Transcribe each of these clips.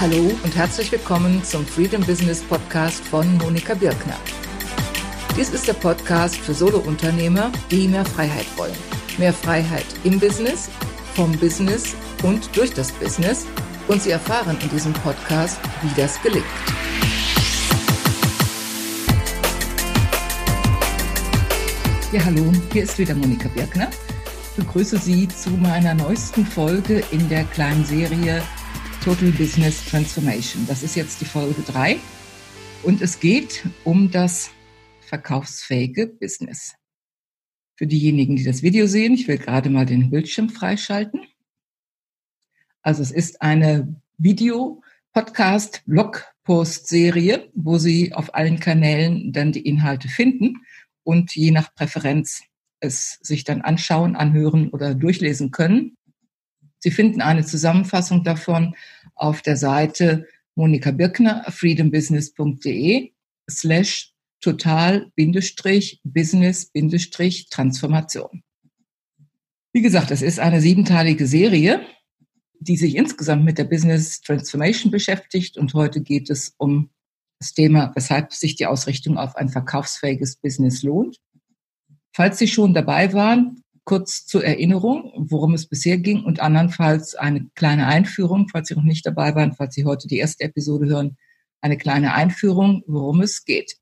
Hallo und herzlich willkommen zum Freedom Business Podcast von Monika Birkner. Dies ist der Podcast für Solounternehmer, die mehr Freiheit wollen. Mehr Freiheit im Business, vom Business und durch das Business. Und Sie erfahren in diesem Podcast, wie das gelingt. Ja, hallo, hier ist wieder Monika Birkner. Ich begrüße Sie zu meiner neuesten Folge in der kleinen Serie Total Business Transformation. Das ist jetzt die Folge 3 und es geht um das verkaufsfähige Business. Für diejenigen, die das Video sehen, ich will gerade mal den Bildschirm freischalten. Also es ist eine Video, Podcast, Blogpost-Serie, wo Sie auf allen Kanälen dann die Inhalte finden und je nach Präferenz es sich dann anschauen, anhören oder durchlesen können. Sie finden eine Zusammenfassung davon auf der Seite Monika Birkner, freedombusiness.de slash total-business-transformation. Wie gesagt, es ist eine siebenteilige Serie, die sich insgesamt mit der Business Transformation beschäftigt und heute geht es um das Thema, weshalb sich die Ausrichtung auf ein verkaufsfähiges Business lohnt. Falls Sie schon dabei waren, kurz zur Erinnerung, worum es bisher ging und andernfalls eine kleine Einführung, falls Sie noch nicht dabei waren, falls Sie heute die erste Episode hören, eine kleine Einführung, worum es geht.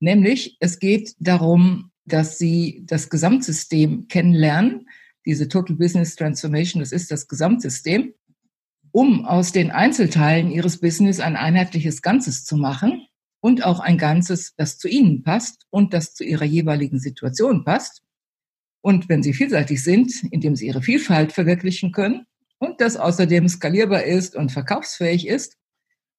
Nämlich, es geht darum, dass Sie das Gesamtsystem kennenlernen. Diese Total Business Transformation, das ist das Gesamtsystem, um aus den Einzelteilen Ihres Business ein einheitliches Ganzes zu machen und auch ein Ganzes, das zu Ihnen passt und das zu Ihrer jeweiligen Situation passt und wenn sie vielseitig sind, indem sie ihre Vielfalt verwirklichen können und das außerdem skalierbar ist und verkaufsfähig ist.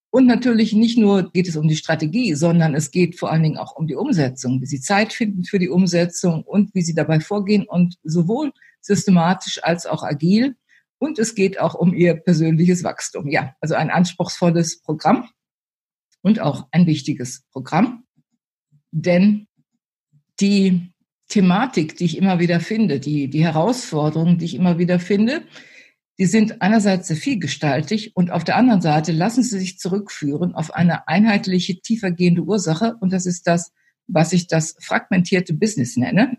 Und natürlich nicht nur geht es um die Strategie, sondern es geht vor allen Dingen auch um die Umsetzung, wie sie Zeit finden für die Umsetzung und wie sie dabei vorgehen und sowohl systematisch als auch agil. Und es geht auch um ihr persönliches Wachstum. Ja, also ein anspruchsvolles Programm und auch ein wichtiges Programm. Denn die Thematik, die ich immer wieder finde, die, die Herausforderungen, die ich immer wieder finde, die sind einerseits sehr vielgestaltig und auf der anderen Seite lassen sie sich zurückführen auf eine einheitliche, tiefergehende Ursache und das ist das, was ich das fragmentierte Business nenne.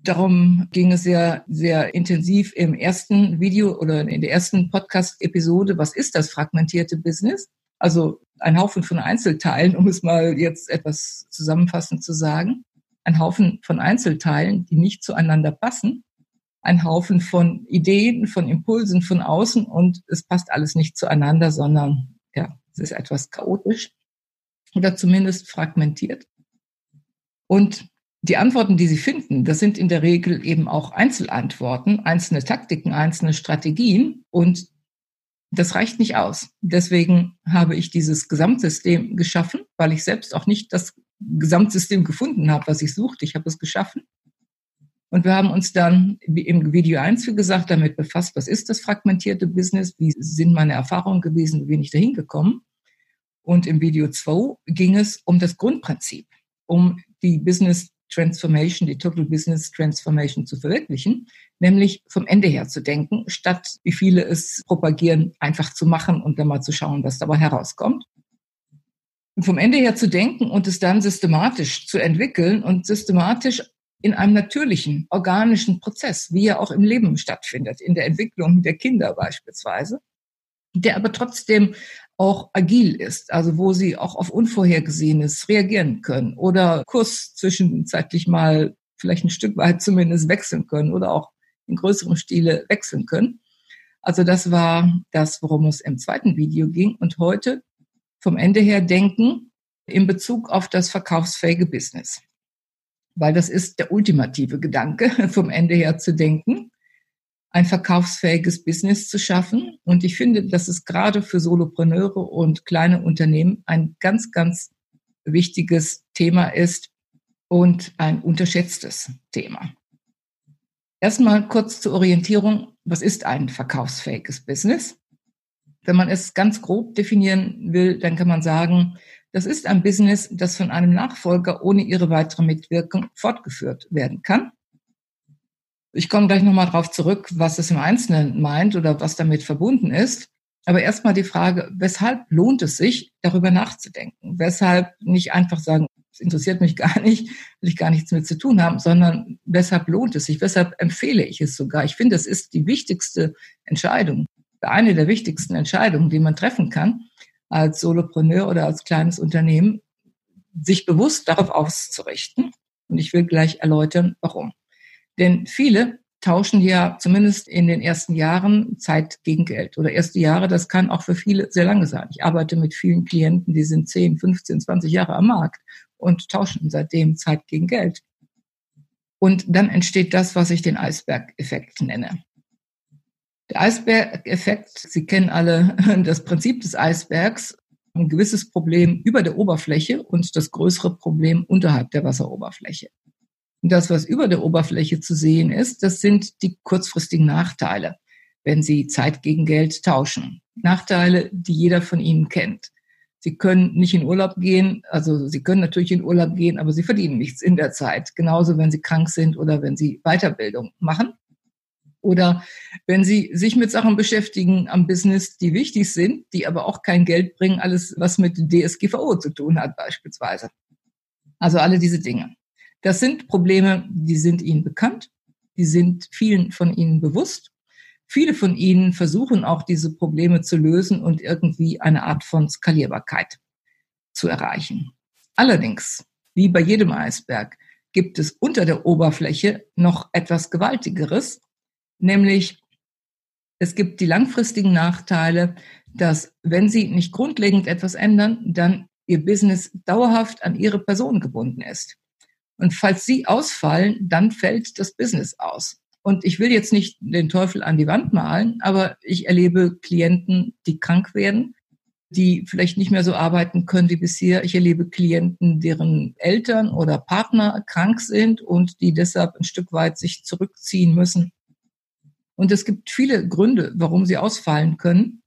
Darum ging es ja sehr intensiv im ersten Video oder in der ersten Podcast-Episode. Was ist das fragmentierte Business? Also ein Haufen von Einzelteilen, um es mal jetzt etwas zusammenfassend zu sagen ein Haufen von Einzelteilen, die nicht zueinander passen, ein Haufen von Ideen, von Impulsen von außen und es passt alles nicht zueinander, sondern ja, es ist etwas chaotisch oder zumindest fragmentiert. Und die Antworten, die Sie finden, das sind in der Regel eben auch Einzelantworten, einzelne Taktiken, einzelne Strategien und das reicht nicht aus. Deswegen habe ich dieses Gesamtsystem geschaffen, weil ich selbst auch nicht das Gesamtsystem gefunden habe, was ich suchte. Ich habe es geschaffen. Und wir haben uns dann im Video 1, wie gesagt, damit befasst, was ist das fragmentierte Business, wie sind meine Erfahrungen gewesen, wie bin ich dahin gekommen. Und im Video 2 ging es um das Grundprinzip, um die Business Transformation, die Total Business Transformation zu verwirklichen, nämlich vom Ende her zu denken, statt wie viele es propagieren, einfach zu machen und dann mal zu schauen, was dabei herauskommt vom Ende her zu denken und es dann systematisch zu entwickeln und systematisch in einem natürlichen, organischen Prozess, wie er auch im Leben stattfindet, in der Entwicklung der Kinder beispielsweise, der aber trotzdem auch agil ist, also wo sie auch auf Unvorhergesehenes reagieren können oder Kurs zwischenzeitlich mal vielleicht ein Stück weit zumindest wechseln können oder auch in größerem Stile wechseln können. Also das war das, worum es im zweiten Video ging. Und heute vom Ende her denken in Bezug auf das verkaufsfähige Business. Weil das ist der ultimative Gedanke, vom Ende her zu denken, ein verkaufsfähiges Business zu schaffen. Und ich finde, dass es gerade für Solopreneure und kleine Unternehmen ein ganz, ganz wichtiges Thema ist und ein unterschätztes Thema. Erstmal kurz zur Orientierung. Was ist ein verkaufsfähiges Business? Wenn man es ganz grob definieren will, dann kann man sagen, das ist ein Business, das von einem Nachfolger ohne ihre weitere Mitwirkung fortgeführt werden kann. Ich komme gleich nochmal darauf zurück, was es im Einzelnen meint oder was damit verbunden ist. Aber erstmal die Frage, weshalb lohnt es sich, darüber nachzudenken? Weshalb nicht einfach sagen, es interessiert mich gar nicht, will ich gar nichts mit zu tun haben, sondern weshalb lohnt es sich? Weshalb empfehle ich es sogar? Ich finde, es ist die wichtigste Entscheidung, eine der wichtigsten Entscheidungen, die man treffen kann als Solopreneur oder als kleines Unternehmen, sich bewusst darauf auszurichten. Und ich will gleich erläutern, warum. Denn viele tauschen ja zumindest in den ersten Jahren Zeit gegen Geld. Oder erste Jahre, das kann auch für viele sehr lange sein. Ich arbeite mit vielen Klienten, die sind 10, 15, 20 Jahre am Markt und tauschen seitdem Zeit gegen Geld. Und dann entsteht das, was ich den Eisbergeffekt nenne. Der Eisbergeffekt, Sie kennen alle das Prinzip des Eisbergs, ein gewisses Problem über der Oberfläche und das größere Problem unterhalb der Wasseroberfläche. Und das, was über der Oberfläche zu sehen ist, das sind die kurzfristigen Nachteile, wenn Sie Zeit gegen Geld tauschen. Nachteile, die jeder von Ihnen kennt. Sie können nicht in Urlaub gehen, also Sie können natürlich in Urlaub gehen, aber Sie verdienen nichts in der Zeit. Genauso, wenn Sie krank sind oder wenn Sie Weiterbildung machen. Oder wenn Sie sich mit Sachen beschäftigen am Business, die wichtig sind, die aber auch kein Geld bringen, alles, was mit DSGVO zu tun hat beispielsweise. Also alle diese Dinge. Das sind Probleme, die sind Ihnen bekannt, die sind vielen von Ihnen bewusst. Viele von Ihnen versuchen auch diese Probleme zu lösen und irgendwie eine Art von Skalierbarkeit zu erreichen. Allerdings, wie bei jedem Eisberg, gibt es unter der Oberfläche noch etwas Gewaltigeres, nämlich es gibt die langfristigen Nachteile, dass wenn Sie nicht grundlegend etwas ändern, dann Ihr Business dauerhaft an Ihre Person gebunden ist. Und falls Sie ausfallen, dann fällt das Business aus. Und ich will jetzt nicht den Teufel an die Wand malen, aber ich erlebe Klienten, die krank werden, die vielleicht nicht mehr so arbeiten können wie bisher. Ich erlebe Klienten, deren Eltern oder Partner krank sind und die deshalb ein Stück weit sich zurückziehen müssen. Und es gibt viele Gründe, warum sie ausfallen können.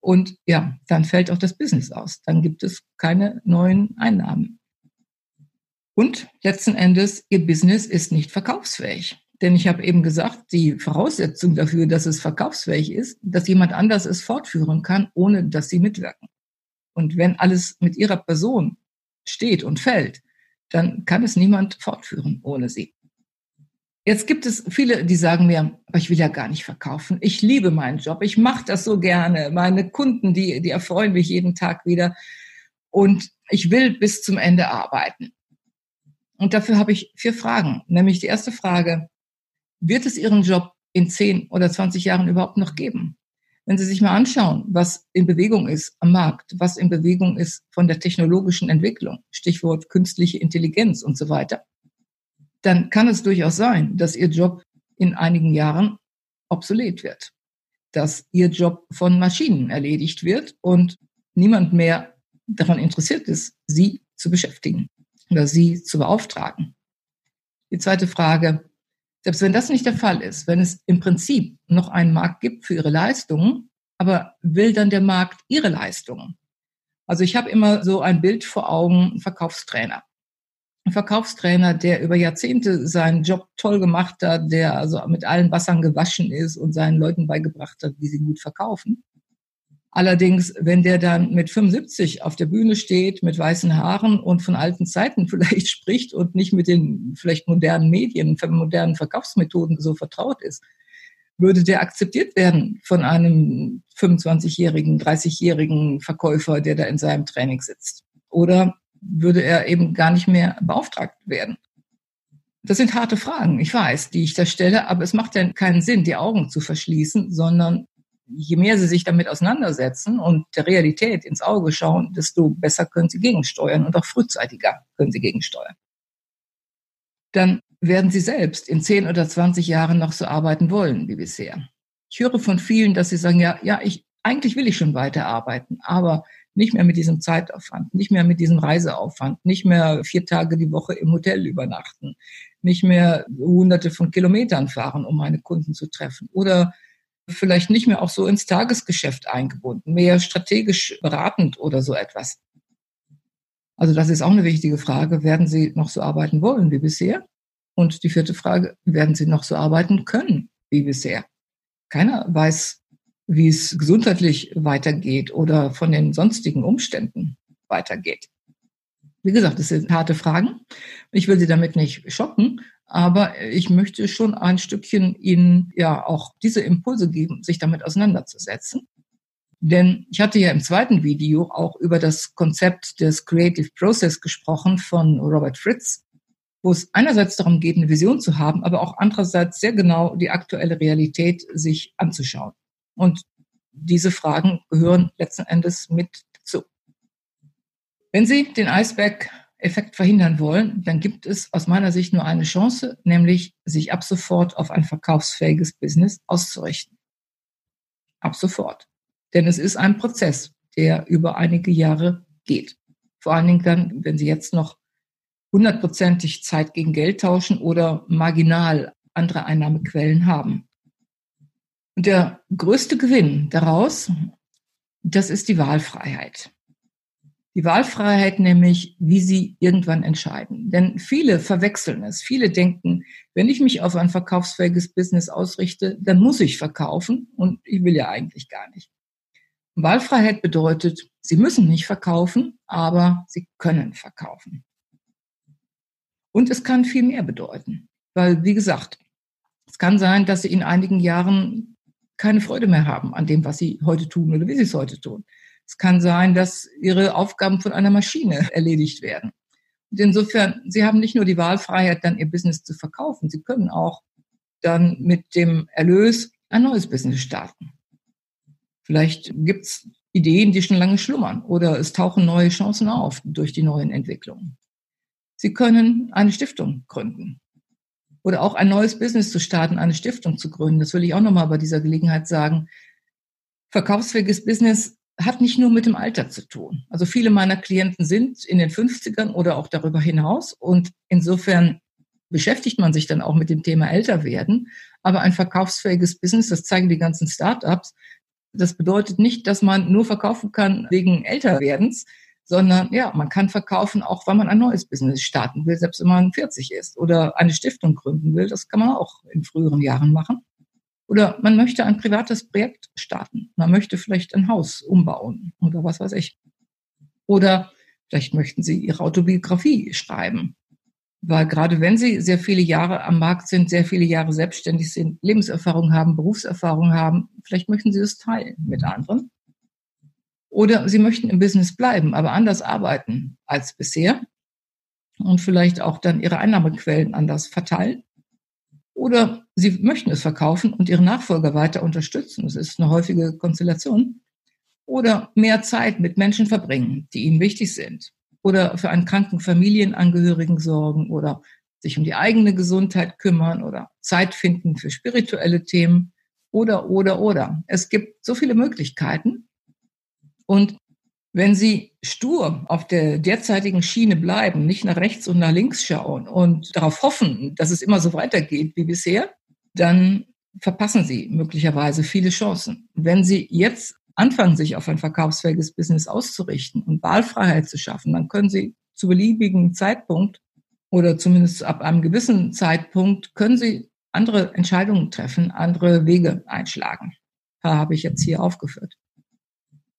Und ja, dann fällt auch das Business aus. Dann gibt es keine neuen Einnahmen. Und letzten Endes, Ihr Business ist nicht verkaufsfähig. Denn ich habe eben gesagt, die Voraussetzung dafür, dass es verkaufsfähig ist, dass jemand anders es fortführen kann, ohne dass Sie mitwirken. Und wenn alles mit Ihrer Person steht und fällt, dann kann es niemand fortführen ohne Sie. Jetzt gibt es viele, die sagen mir, aber ich will ja gar nicht verkaufen. Ich liebe meinen Job. Ich mache das so gerne. Meine Kunden, die, die erfreuen mich jeden Tag wieder. Und ich will bis zum Ende arbeiten. Und dafür habe ich vier Fragen. Nämlich die erste Frage, wird es Ihren Job in 10 oder 20 Jahren überhaupt noch geben? Wenn Sie sich mal anschauen, was in Bewegung ist am Markt, was in Bewegung ist von der technologischen Entwicklung, Stichwort künstliche Intelligenz und so weiter, dann kann es durchaus sein, dass Ihr Job in einigen Jahren obsolet wird, dass Ihr Job von Maschinen erledigt wird und niemand mehr daran interessiert ist, Sie zu beschäftigen oder sie zu beauftragen. Die zweite Frage, selbst wenn das nicht der Fall ist, wenn es im Prinzip noch einen Markt gibt für ihre Leistungen, aber will dann der Markt ihre Leistungen? Also ich habe immer so ein Bild vor Augen, Verkaufstrainer. Verkaufstrainer, der über Jahrzehnte seinen Job toll gemacht hat, der also mit allen Wassern gewaschen ist und seinen Leuten beigebracht hat, wie sie gut verkaufen. Allerdings, wenn der dann mit 75 auf der Bühne steht, mit weißen Haaren und von alten Zeiten vielleicht spricht und nicht mit den vielleicht modernen Medien, modernen Verkaufsmethoden so vertraut ist, würde der akzeptiert werden von einem 25-jährigen, 30-jährigen Verkäufer, der da in seinem Training sitzt? Oder würde er eben gar nicht mehr beauftragt werden? Das sind harte Fragen, ich weiß, die ich da stelle, aber es macht ja keinen Sinn, die Augen zu verschließen, sondern je mehr sie sich damit auseinandersetzen und der Realität ins Auge schauen, desto besser können sie gegensteuern und auch frühzeitiger können sie gegensteuern. Dann werden sie selbst in 10 oder 20 Jahren noch so arbeiten wollen wie bisher. Ich höre von vielen, dass sie sagen, ja, ja, ich, eigentlich will ich schon weiterarbeiten, aber nicht mehr mit diesem Zeitaufwand, nicht mehr mit diesem Reiseaufwand, nicht mehr vier Tage die Woche im Hotel übernachten, nicht mehr hunderte von Kilometern fahren, um meine Kunden zu treffen oder vielleicht nicht mehr auch so ins Tagesgeschäft eingebunden, mehr strategisch beratend oder so etwas. Also das ist auch eine wichtige Frage. Werden Sie noch so arbeiten wollen wie bisher? Und die vierte Frage, werden Sie noch so arbeiten können wie bisher? Keiner weiß wie es gesundheitlich weitergeht oder von den sonstigen Umständen weitergeht. Wie gesagt, das sind harte Fragen. Ich will Sie damit nicht schocken, aber ich möchte schon ein Stückchen Ihnen ja auch diese Impulse geben, sich damit auseinanderzusetzen. Denn ich hatte ja im zweiten Video auch über das Konzept des Creative Process gesprochen von Robert Fritz, wo es einerseits darum geht, eine Vision zu haben, aber auch andererseits sehr genau die aktuelle Realität sich anzuschauen. Und diese Fragen gehören letzten Endes mit dazu. Wenn Sie den Eisberg-Effekt verhindern wollen, dann gibt es aus meiner Sicht nur eine Chance, nämlich sich ab sofort auf ein verkaufsfähiges Business auszurichten. Ab sofort. Denn es ist ein Prozess, der über einige Jahre geht. Vor allen Dingen dann, wenn Sie jetzt noch hundertprozentig Zeit gegen Geld tauschen oder marginal andere Einnahmequellen haben. Und der größte Gewinn daraus, das ist die Wahlfreiheit. Die Wahlfreiheit nämlich, wie sie irgendwann entscheiden. Denn viele verwechseln es. Viele denken, wenn ich mich auf ein verkaufsfähiges Business ausrichte, dann muss ich verkaufen und ich will ja eigentlich gar nicht. Wahlfreiheit bedeutet, Sie müssen nicht verkaufen, aber Sie können verkaufen. Und es kann viel mehr bedeuten. Weil, wie gesagt, es kann sein, dass Sie in einigen Jahren keine Freude mehr haben an dem, was Sie heute tun oder wie Sie es heute tun. Es kann sein, dass Ihre Aufgaben von einer Maschine erledigt werden. Und insofern, Sie haben nicht nur die Wahlfreiheit, dann Ihr Business zu verkaufen, Sie können auch dann mit dem Erlös ein neues Business starten. Vielleicht gibt's Ideen, die schon lange schlummern oder es tauchen neue Chancen auf durch die neuen Entwicklungen. Sie können eine Stiftung gründen oder auch ein neues Business zu starten, eine Stiftung zu gründen. Das will ich auch nochmal bei dieser Gelegenheit sagen. Verkaufsfähiges Business hat nicht nur mit dem Alter zu tun. Also viele meiner Klienten sind in den 50ern oder auch darüber hinaus und insofern beschäftigt man sich dann auch mit dem Thema älter werden. Aber ein verkaufsfähiges Business, das zeigen die ganzen Startups, das bedeutet nicht, dass man nur verkaufen kann wegen Älterwerdens, sondern ja, man kann verkaufen, auch weil man ein neues Business starten will, selbst wenn man 40 ist oder eine Stiftung gründen will. Das kann man auch in früheren Jahren machen. Oder man möchte ein privates Projekt starten. Man möchte vielleicht ein Haus umbauen oder was weiß ich. Oder vielleicht möchten Sie Ihre Autobiografie schreiben weil gerade wenn sie sehr viele Jahre am Markt sind, sehr viele Jahre selbstständig sind, Lebenserfahrung haben, Berufserfahrung haben, vielleicht möchten sie das teilen mit anderen. Oder sie möchten im Business bleiben, aber anders arbeiten als bisher und vielleicht auch dann ihre Einnahmequellen anders verteilen. Oder sie möchten es verkaufen und ihre Nachfolger weiter unterstützen. Das ist eine häufige Konstellation. Oder mehr Zeit mit Menschen verbringen, die ihnen wichtig sind oder für einen kranken Familienangehörigen sorgen oder sich um die eigene Gesundheit kümmern oder Zeit finden für spirituelle Themen oder, oder, oder. Es gibt so viele Möglichkeiten. Und wenn Sie stur auf der derzeitigen Schiene bleiben, nicht nach rechts und nach links schauen und darauf hoffen, dass es immer so weitergeht wie bisher, dann verpassen Sie möglicherweise viele Chancen. Wenn Sie jetzt anfangen, sich auf ein verkaufsfähiges Business auszurichten und Wahlfreiheit zu schaffen, dann können Sie zu beliebigen Zeitpunkt oder zumindest ab einem gewissen Zeitpunkt können Sie andere Entscheidungen treffen, andere Wege einschlagen. Da habe ich jetzt hier aufgeführt.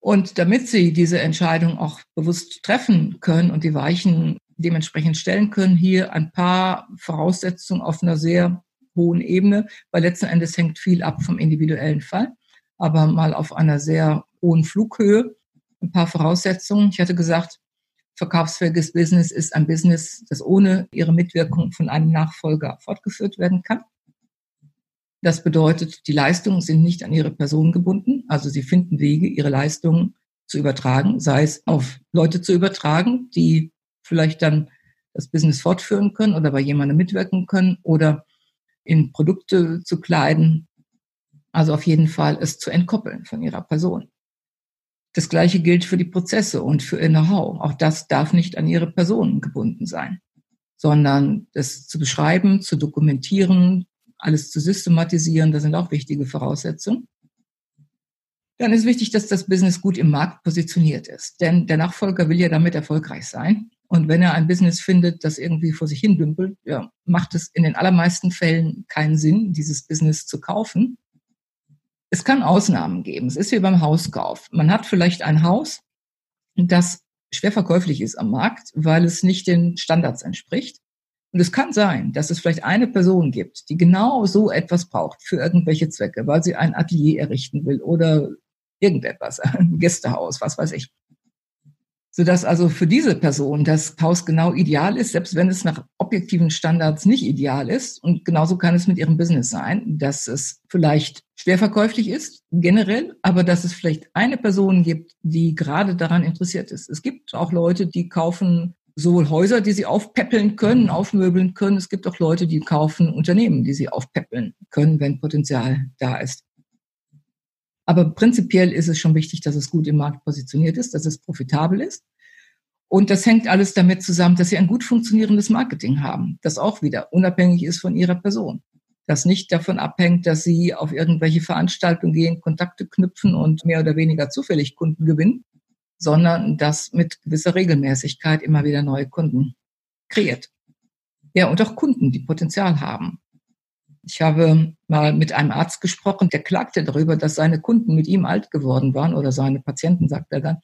Und damit Sie diese Entscheidung auch bewusst treffen können und die Weichen dementsprechend stellen können, hier ein paar Voraussetzungen auf einer sehr hohen Ebene, weil letzten Endes hängt viel ab vom individuellen Fall aber mal auf einer sehr hohen Flughöhe. Ein paar Voraussetzungen. Ich hatte gesagt, verkaufsfähiges Business ist ein Business, das ohne ihre Mitwirkung von einem Nachfolger fortgeführt werden kann. Das bedeutet, die Leistungen sind nicht an ihre Person gebunden. Also sie finden Wege, ihre Leistungen zu übertragen, sei es auf Leute zu übertragen, die vielleicht dann das Business fortführen können oder bei jemandem mitwirken können oder in Produkte zu kleiden also auf jeden Fall es zu entkoppeln von ihrer Person. Das Gleiche gilt für die Prozesse und für ihr Know-how. Auch das darf nicht an ihre Person gebunden sein, sondern das zu beschreiben, zu dokumentieren, alles zu systematisieren, das sind auch wichtige Voraussetzungen. Dann ist wichtig, dass das Business gut im Markt positioniert ist. Denn der Nachfolger will ja damit erfolgreich sein. Und wenn er ein Business findet, das irgendwie vor sich hin dümpelt, ja, macht es in den allermeisten Fällen keinen Sinn, dieses Business zu kaufen, Es kann Ausnahmen geben. Es ist wie beim Hauskauf. Man hat vielleicht ein Haus, das schwer verkäuflich ist am Markt, weil es nicht den Standards entspricht. Und es kann sein, dass es vielleicht eine Person gibt, die genau so etwas braucht für irgendwelche Zwecke, weil sie ein Atelier errichten will oder irgendetwas, ein Gästehaus, was weiß ich sodass also für diese Person das Haus genau ideal ist, selbst wenn es nach objektiven Standards nicht ideal ist. Und genauso kann es mit ihrem Business sein, dass es vielleicht schwer verkäuflich ist, generell, aber dass es vielleicht eine Person gibt, die gerade daran interessiert ist. Es gibt auch Leute, die kaufen sowohl Häuser, die sie aufpäppeln können, aufmöbeln können. Es gibt auch Leute, die kaufen Unternehmen, die sie aufpäppeln können, wenn Potenzial da ist. Aber prinzipiell ist es schon wichtig, dass es gut im Markt positioniert ist, dass es profitabel ist. Und das hängt alles damit zusammen, dass sie ein gut funktionierendes Marketing haben, das auch wieder unabhängig ist von ihrer Person. Das nicht davon abhängt, dass sie auf irgendwelche Veranstaltungen gehen, Kontakte knüpfen und mehr oder weniger zufällig Kunden gewinnen, sondern das mit gewisser Regelmäßigkeit immer wieder neue Kunden kreiert. Ja, und auch Kunden, die Potenzial haben. Ich habe mal mit einem Arzt gesprochen, der klagte darüber, dass seine Kunden mit ihm alt geworden waren oder seine Patienten, sagt er dann,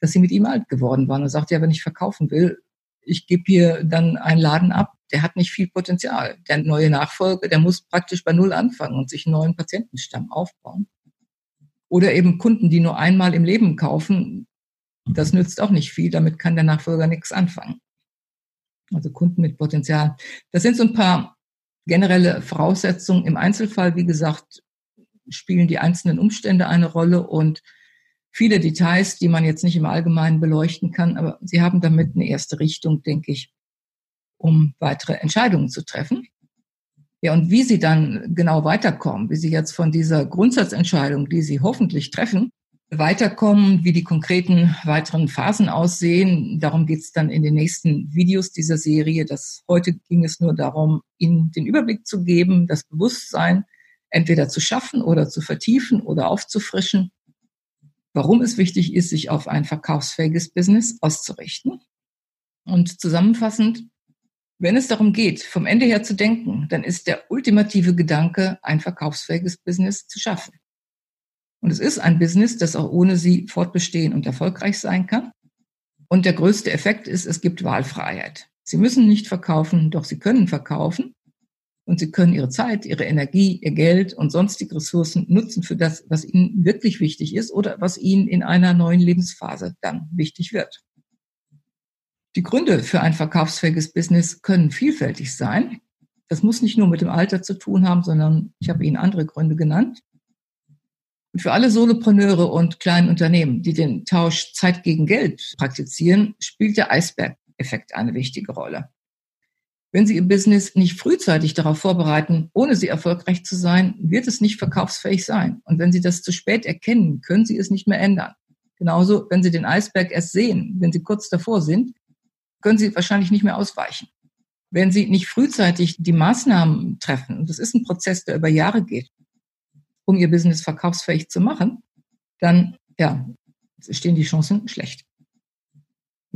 dass sie mit ihm alt geworden waren. Er sagt, ja, wenn ich verkaufen will, ich gebe hier dann einen Laden ab, der hat nicht viel Potenzial. Der neue Nachfolger, der muss praktisch bei Null anfangen und sich einen neuen Patientenstamm aufbauen. Oder eben Kunden, die nur einmal im Leben kaufen, das nützt auch nicht viel, damit kann der Nachfolger nichts anfangen. Also Kunden mit Potenzial. Das sind so ein paar generelle Voraussetzungen. Im Einzelfall, wie gesagt, spielen die einzelnen Umstände eine Rolle und viele Details, die man jetzt nicht im Allgemeinen beleuchten kann, aber sie haben damit eine erste Richtung, denke ich, um weitere Entscheidungen zu treffen. Ja, und wie sie dann genau weiterkommen, wie sie jetzt von dieser Grundsatzentscheidung, die sie hoffentlich treffen, weiterkommen, wie die konkreten weiteren Phasen aussehen. Darum geht es dann in den nächsten Videos dieser Serie. Das heute ging es nur darum, Ihnen den Überblick zu geben, das Bewusstsein entweder zu schaffen oder zu vertiefen oder aufzufrischen. Warum es wichtig ist, sich auf ein verkaufsfähiges Business auszurichten. Und zusammenfassend, wenn es darum geht, vom Ende her zu denken, dann ist der ultimative Gedanke, ein verkaufsfähiges Business zu schaffen. Und es ist ein Business, das auch ohne sie fortbestehen und erfolgreich sein kann. Und der größte Effekt ist, es gibt Wahlfreiheit. Sie müssen nicht verkaufen, doch sie können verkaufen. Und sie können ihre Zeit, ihre Energie, ihr Geld und sonstige Ressourcen nutzen für das, was ihnen wirklich wichtig ist oder was ihnen in einer neuen Lebensphase dann wichtig wird. Die Gründe für ein verkaufsfähiges Business können vielfältig sein. Das muss nicht nur mit dem Alter zu tun haben, sondern ich habe Ihnen andere Gründe genannt. Für alle Solopreneure und kleinen Unternehmen, die den Tausch Zeit gegen Geld praktizieren, spielt der Eisberg-Effekt eine wichtige Rolle. Wenn Sie Ihr Business nicht frühzeitig darauf vorbereiten, ohne Sie erfolgreich zu sein, wird es nicht verkaufsfähig sein. Und wenn Sie das zu spät erkennen, können Sie es nicht mehr ändern. Genauso, wenn Sie den Eisberg erst sehen, wenn Sie kurz davor sind, können Sie wahrscheinlich nicht mehr ausweichen. Wenn Sie nicht frühzeitig die Maßnahmen treffen, und das ist ein Prozess, der über Jahre geht, um ihr Business verkaufsfähig zu machen, dann ja, stehen die Chancen schlecht.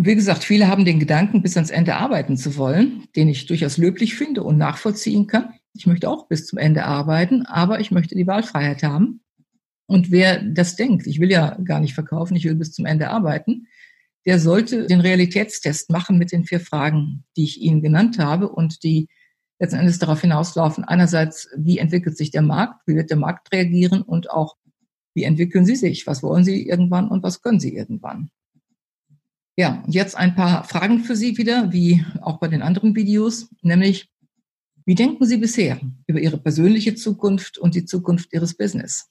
Wie gesagt, viele haben den Gedanken, bis ans Ende arbeiten zu wollen, den ich durchaus löblich finde und nachvollziehen kann. Ich möchte auch bis zum Ende arbeiten, aber ich möchte die Wahlfreiheit haben. Und wer das denkt, ich will ja gar nicht verkaufen, ich will bis zum Ende arbeiten, der sollte den Realitätstest machen mit den vier Fragen, die ich Ihnen genannt habe und die letzten Endes darauf hinauslaufen, einerseits, wie entwickelt sich der Markt, wie wird der Markt reagieren und auch, wie entwickeln Sie sich, was wollen Sie irgendwann und was können Sie irgendwann. Ja, jetzt ein paar Fragen für Sie wieder, wie auch bei den anderen Videos, nämlich, wie denken Sie bisher über Ihre persönliche Zukunft und die Zukunft Ihres Business?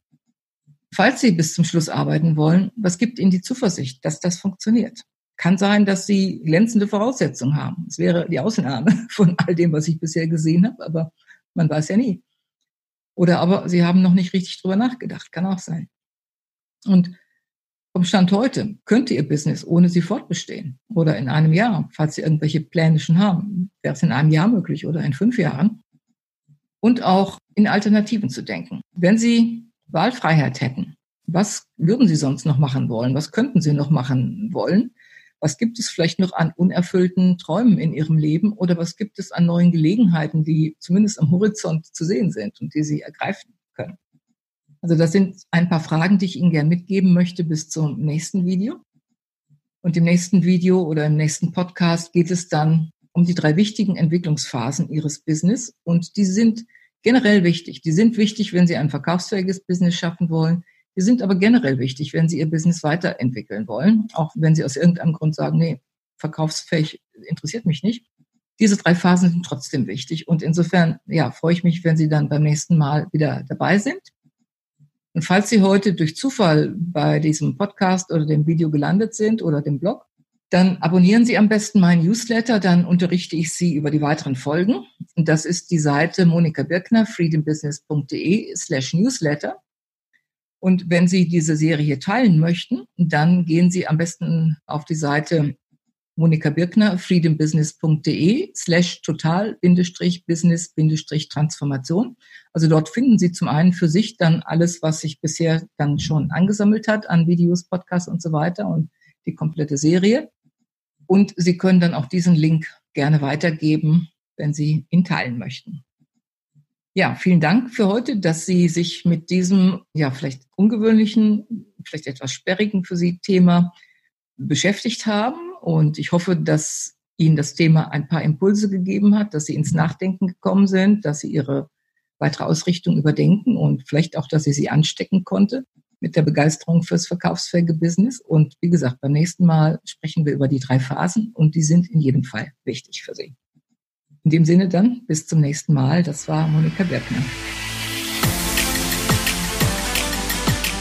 Falls Sie bis zum Schluss arbeiten wollen, was gibt Ihnen die Zuversicht, dass das funktioniert? Kann sein, dass sie glänzende Voraussetzungen haben. Es wäre die Ausnahme von all dem, was ich bisher gesehen habe, aber man weiß ja nie. Oder aber sie haben noch nicht richtig drüber nachgedacht. Kann auch sein. Und vom Stand heute könnte Ihr Business ohne Sie fortbestehen. Oder in einem Jahr, falls Sie irgendwelche Pläne schon haben, wäre es in einem Jahr möglich oder in fünf Jahren. Und auch in Alternativen zu denken. Wenn Sie Wahlfreiheit hätten, was würden Sie sonst noch machen wollen? Was könnten Sie noch machen wollen? Was gibt es vielleicht noch an unerfüllten Träumen in Ihrem Leben oder was gibt es an neuen Gelegenheiten, die zumindest am Horizont zu sehen sind und die Sie ergreifen können? Also das sind ein paar Fragen, die ich Ihnen gerne mitgeben möchte bis zum nächsten Video. Und im nächsten Video oder im nächsten Podcast geht es dann um die drei wichtigen Entwicklungsphasen Ihres Business. Und die sind generell wichtig. Die sind wichtig, wenn Sie ein verkaufsfähiges Business schaffen wollen. Die sind aber generell wichtig, wenn Sie Ihr Business weiterentwickeln wollen. Auch wenn Sie aus irgendeinem Grund sagen, nee, verkaufsfähig interessiert mich nicht. Diese drei Phasen sind trotzdem wichtig. Und insofern, ja, freue ich mich, wenn Sie dann beim nächsten Mal wieder dabei sind. Und falls Sie heute durch Zufall bei diesem Podcast oder dem Video gelandet sind oder dem Blog, dann abonnieren Sie am besten meinen Newsletter, dann unterrichte ich Sie über die weiteren Folgen. Und das ist die Seite Monika Birkner, freedombusiness.de slash Newsletter. Und wenn Sie diese Serie teilen möchten, dann gehen Sie am besten auf die Seite Monika Birkner, freedombusiness.de slash total-business-transformation. Also dort finden Sie zum einen für sich dann alles, was sich bisher dann schon angesammelt hat an Videos, Podcasts und so weiter und die komplette Serie. Und Sie können dann auch diesen Link gerne weitergeben, wenn Sie ihn teilen möchten. Ja, vielen Dank für heute, dass Sie sich mit diesem, ja, vielleicht ungewöhnlichen, vielleicht etwas sperrigen für Sie Thema beschäftigt haben und ich hoffe, dass Ihnen das Thema ein paar Impulse gegeben hat, dass Sie ins Nachdenken gekommen sind, dass Sie Ihre weitere Ausrichtung überdenken und vielleicht auch, dass ich Sie anstecken konnte mit der Begeisterung fürs verkaufsfähige Business. Und wie gesagt, beim nächsten Mal sprechen wir über die drei Phasen und die sind in jedem Fall wichtig für Sie. In dem Sinne dann, bis zum nächsten Mal. Das war Monika Birkner.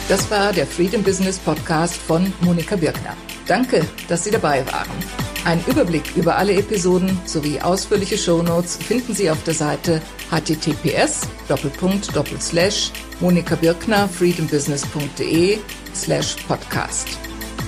Das war der Freedom Business Podcast von Monika Birkner. Danke, dass Sie dabei waren. Ein Überblick über alle Episoden sowie ausführliche Shownotes finden Sie auf der Seite https monikabirkner freedombusiness.de slash podcast.